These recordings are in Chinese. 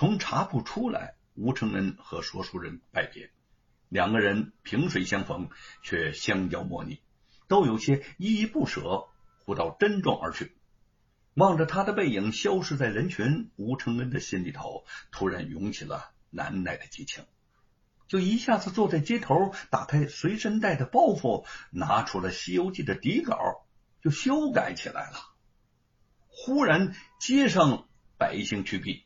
从茶铺出来，吴承恩和说书人拜别，两个人萍水相逢，却相交莫逆，都有些依依不舍，互道珍重而去。望着他的背影消失在人群，吴承恩的心里头突然涌起了难耐的激情，就一下子坐在街头，打开随身带的包袱，拿出了《西游记》的底稿，就修改起来了。忽然，街上百姓去避，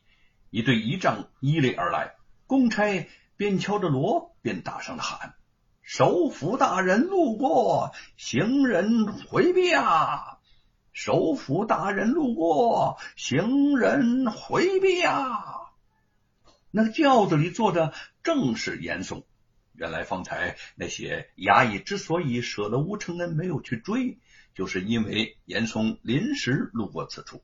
一队仪仗依垒而来，公差边敲着锣边大声的喊：“首府大人路过，行人回避啊！”首府大人路过，行人回避啊！那个轿子里坐的正是严嵩。原来方才那些衙役之所以舍了吴承恩没有去追，就是因为严嵩临时路过此处，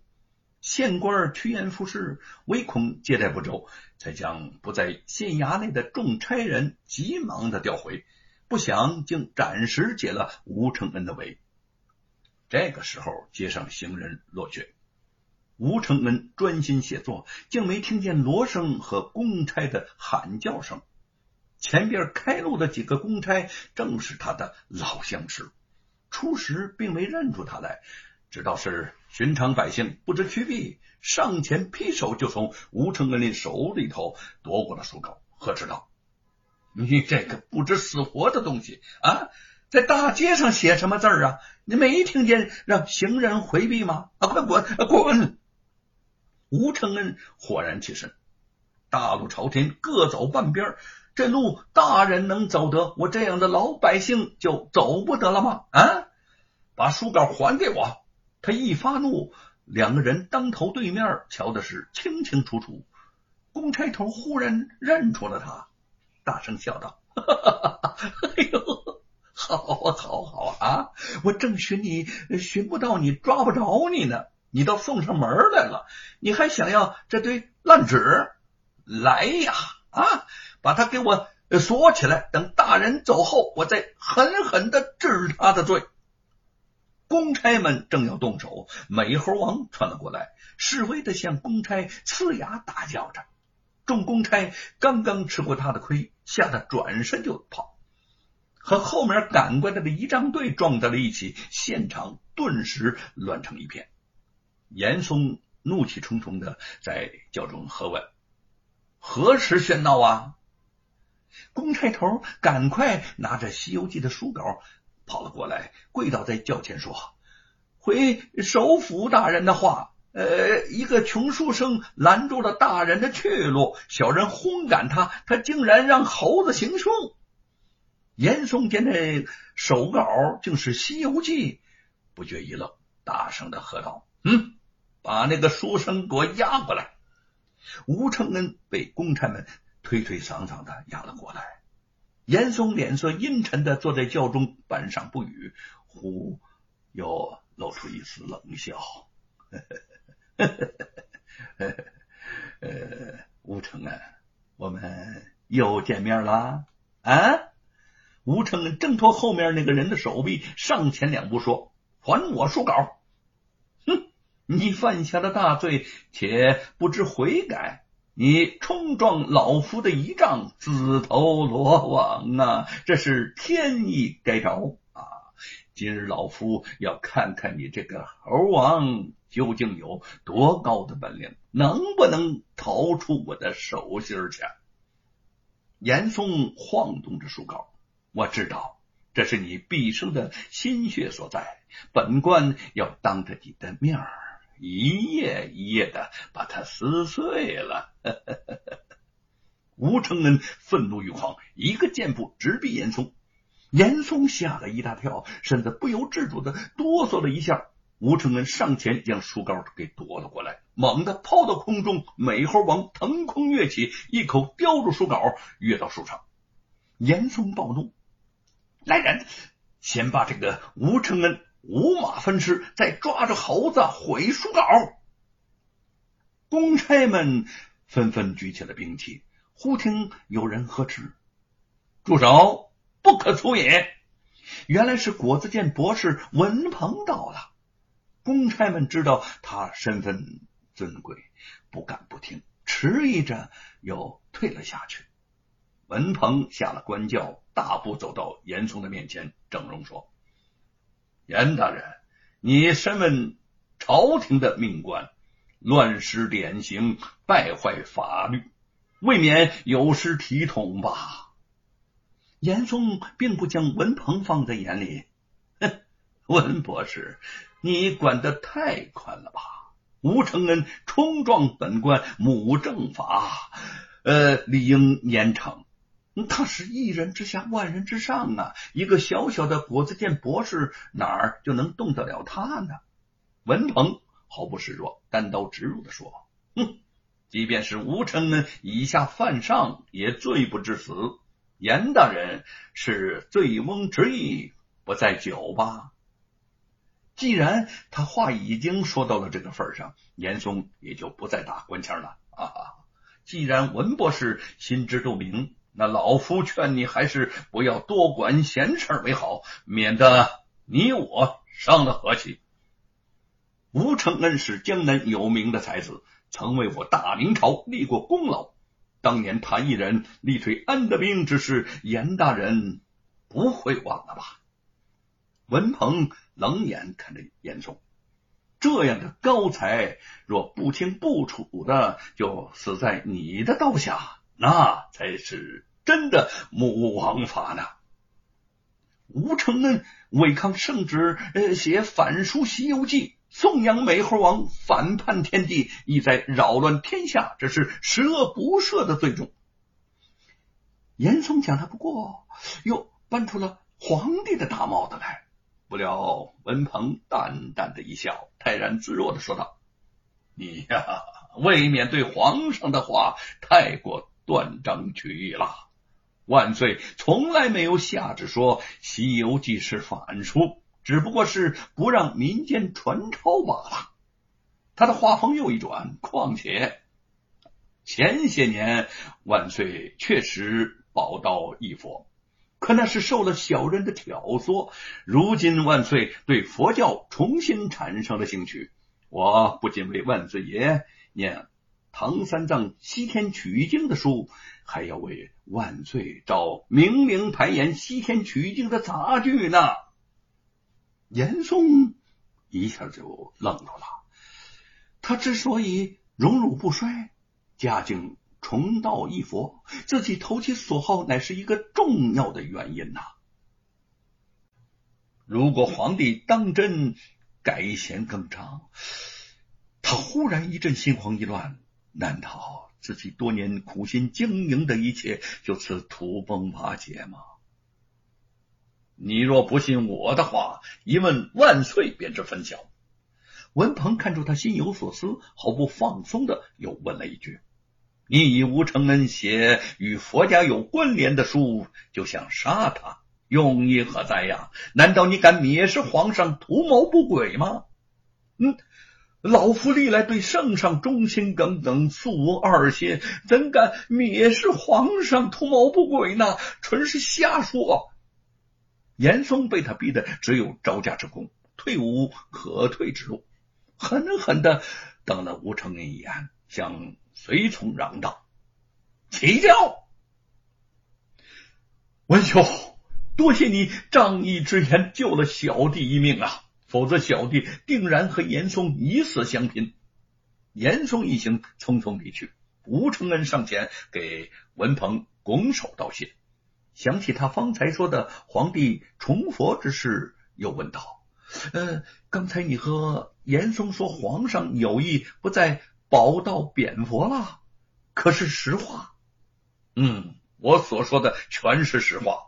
县官趋炎附势，唯恐接待不周，才将不在县衙内的众差人急忙的调回，不想竟暂时解了吴承恩的围。这个时候，街上行人落绝，吴承恩专心写作，竟没听见锣声和公差的喊叫声。前边开路的几个公差正是他的老相识，初时并没认出他来，知道是寻常百姓，不知趋避，上前劈手就从吴承恩的手里头夺过了书稿，呵斥道：“你这个不知死活的东西啊！”在大街上写什么字啊？你没听见让行人回避吗？啊，快滚，滚！吴承恩豁然起身，大路朝天，各走半边。这路大人能走得，我这样的老百姓就走不得了吗？啊！把书稿还给我！他一发怒，两个人当头对面，瞧的是清清楚楚。公差头忽然认出了他，大声笑道：“哈哈哈哈！哎呦！”好啊，好好啊！我正寻你，寻不到你，抓不着你呢。你倒送上门来了，你还想要这堆烂纸？来呀！啊，把他给我锁起来，等大人走后，我再狠狠的治他的罪。公差们正要动手，美猴王窜了过来，示威的向公差呲牙大叫着。众公差刚刚吃过他的亏，吓得转身就跑。和后面赶过来的仪仗队撞在了一起，现场顿时乱成一片。严嵩怒气冲冲的在轿中喝问：“何时喧闹啊？”公差头赶快拿着《西游记》的书稿跑了过来，跪倒在轿前说：“回首府大人的话，呃，一个穷书生拦住了大人的去路，小人轰赶他，他竟然让猴子行凶。”严嵩见这手稿竟是《西游记》，不觉一愣，大声的喝道：“嗯，把那个书生给我押过来！”吴承恩被公差们推推搡搡的押了过来。严嵩脸色阴沉的坐在轿中，半晌不语，忽又露出一丝冷笑：“ 呃，吴承恩，我们又见面了啊？”吴承恩挣脱后面那个人的手臂，上前两步说：“还我书稿！”哼，你犯下了大罪，且不知悔改，你冲撞老夫的仪仗，自投罗网啊！这是天意该着啊！今日老夫要看看你这个猴王究竟有多高的本领，能不能逃出我的手心去？严嵩晃动着书稿。我知道这是你毕生的心血所在，本官要当着你的面儿，一页一页的把它撕碎了。吴承恩愤怒欲狂，一个箭步直逼严嵩。严嵩吓了一大跳，身子不由自主的哆嗦了一下。吴承恩上前将书稿给夺了过来，猛地抛到空中，美猴王腾空跃起，一口叼住书稿，跃到树上。严嵩暴怒。来人，先把这个吴承恩五马分尸，再抓着猴子毁书稿。公差们纷纷举起了兵器。忽听有人呵斥：“住手！不可粗野！”原来是果子健博士文鹏到了。公差们知道他身份尊贵，不敢不听，迟疑着又退了下去。文鹏下了官轿，大步走到严嵩的面前，整容说：“严大人，你身为朝廷的命官，乱施典刑，败坏法律，未免有失体统吧？”严嵩并不将文鹏放在眼里，哼，文博士，你管的太宽了吧？吴承恩冲撞本官，母正法，呃，理应严惩。他是一人之下，万人之上啊！一个小小的国子监博士，哪儿就能动得了他呢？文鹏毫不示弱，单刀直入的说：“哼，即便是吴承恩以下犯上，也罪不至死。严大人是醉翁之意不在酒吧？既然他话已经说到了这个份上，严嵩也就不再打官腔了。啊，既然文博士心知肚明。”那老夫劝你还是不要多管闲事为好，免得你我伤了和气。吴承恩是江南有名的才子，曾为我大明朝立过功劳。当年他一人力推安德兵之事，严大人不会忘了吧？文鹏冷眼看着严嵩，这样的高才，若不清不楚的就死在你的刀下。那才是真的母王法呢！吴承恩违抗圣旨，呃，写反书《西游记》，颂扬美猴王，反叛天地，意在扰乱天下，这是十恶不赦的罪状。严嵩讲他不过，又搬出了皇帝的大帽子来。不料文鹏淡淡的一笑，泰然自若的说道：“你呀，未免对皇上的话太过。”断章取义了，万岁从来没有下旨说《西游记》是反书，只不过是不让民间传抄罢了。他的话锋又一转，况且前些年万岁确实宝刀一佛，可那是受了小人的挑唆。如今万岁对佛教重新产生了兴趣，我不仅为万岁爷念。唐三藏西天取经的书，还要为万岁找明明排演西天取经的杂剧呢。严嵩一下就愣住了。他之所以荣辱不衰，家境重道一佛，自己投其所好，乃是一个重要的原因呐。如果皇帝当真改弦更张，他忽然一阵心慌意乱。难道自己多年苦心经营的一切就此土崩瓦解吗？你若不信我的话，一问万岁便知分晓。文鹏看出他心有所思，毫不放松的又问了一句：“你以吴承恩写与佛家有关联的书，就想杀他，用意何在呀？难道你敢蔑视皇上，图谋不轨吗？”嗯。老夫历来对圣上忠心耿耿，素无二心，怎敢蔑视皇上，图谋不轨呢？纯是瞎说！严嵩被他逼得只有招架之功，退无可退之路，狠狠的瞪了吴承恩一眼，向随从嚷道：“起轿！文兄，多谢你仗义之言，救了小弟一命啊！”否则，小弟定然和严嵩以死相拼。严嵩一行匆匆离去，吴承恩上前给文鹏拱手道谢。想起他方才说的皇帝崇佛之事，又问道：“呃，刚才你和严嵩说皇上有意不再宝道贬佛了，可是实话？”“嗯，我所说的全是实话。”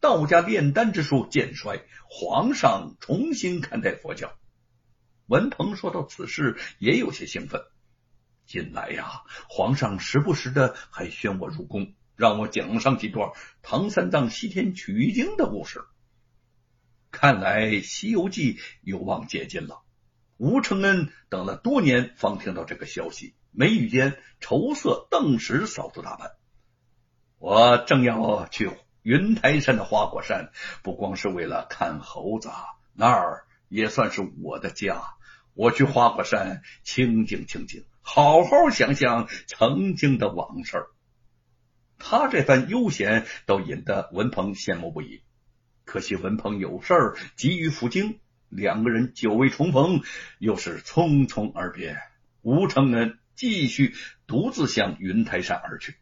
道家炼丹之术渐衰，皇上重新看待佛教。文鹏说到此事，也有些兴奋。近来呀，皇上时不时的还宣我入宫，让我讲上几段唐三藏西天取经的故事。看来《西游记》有望解禁了。吴承恩等了多年，方听到这个消息，眉宇间愁色。邓石嫂子打扮，我正要去。云台山的花果山不光是为了看猴子，那儿也算是我的家。我去花果山清静清静，好。好想想曾经的往事。他这番悠闲，都引得文鹏羡慕不已。可惜文鹏有事急于赴京，两个人久未重逢，又是匆匆而别。吴承恩继续独自向云台山而去。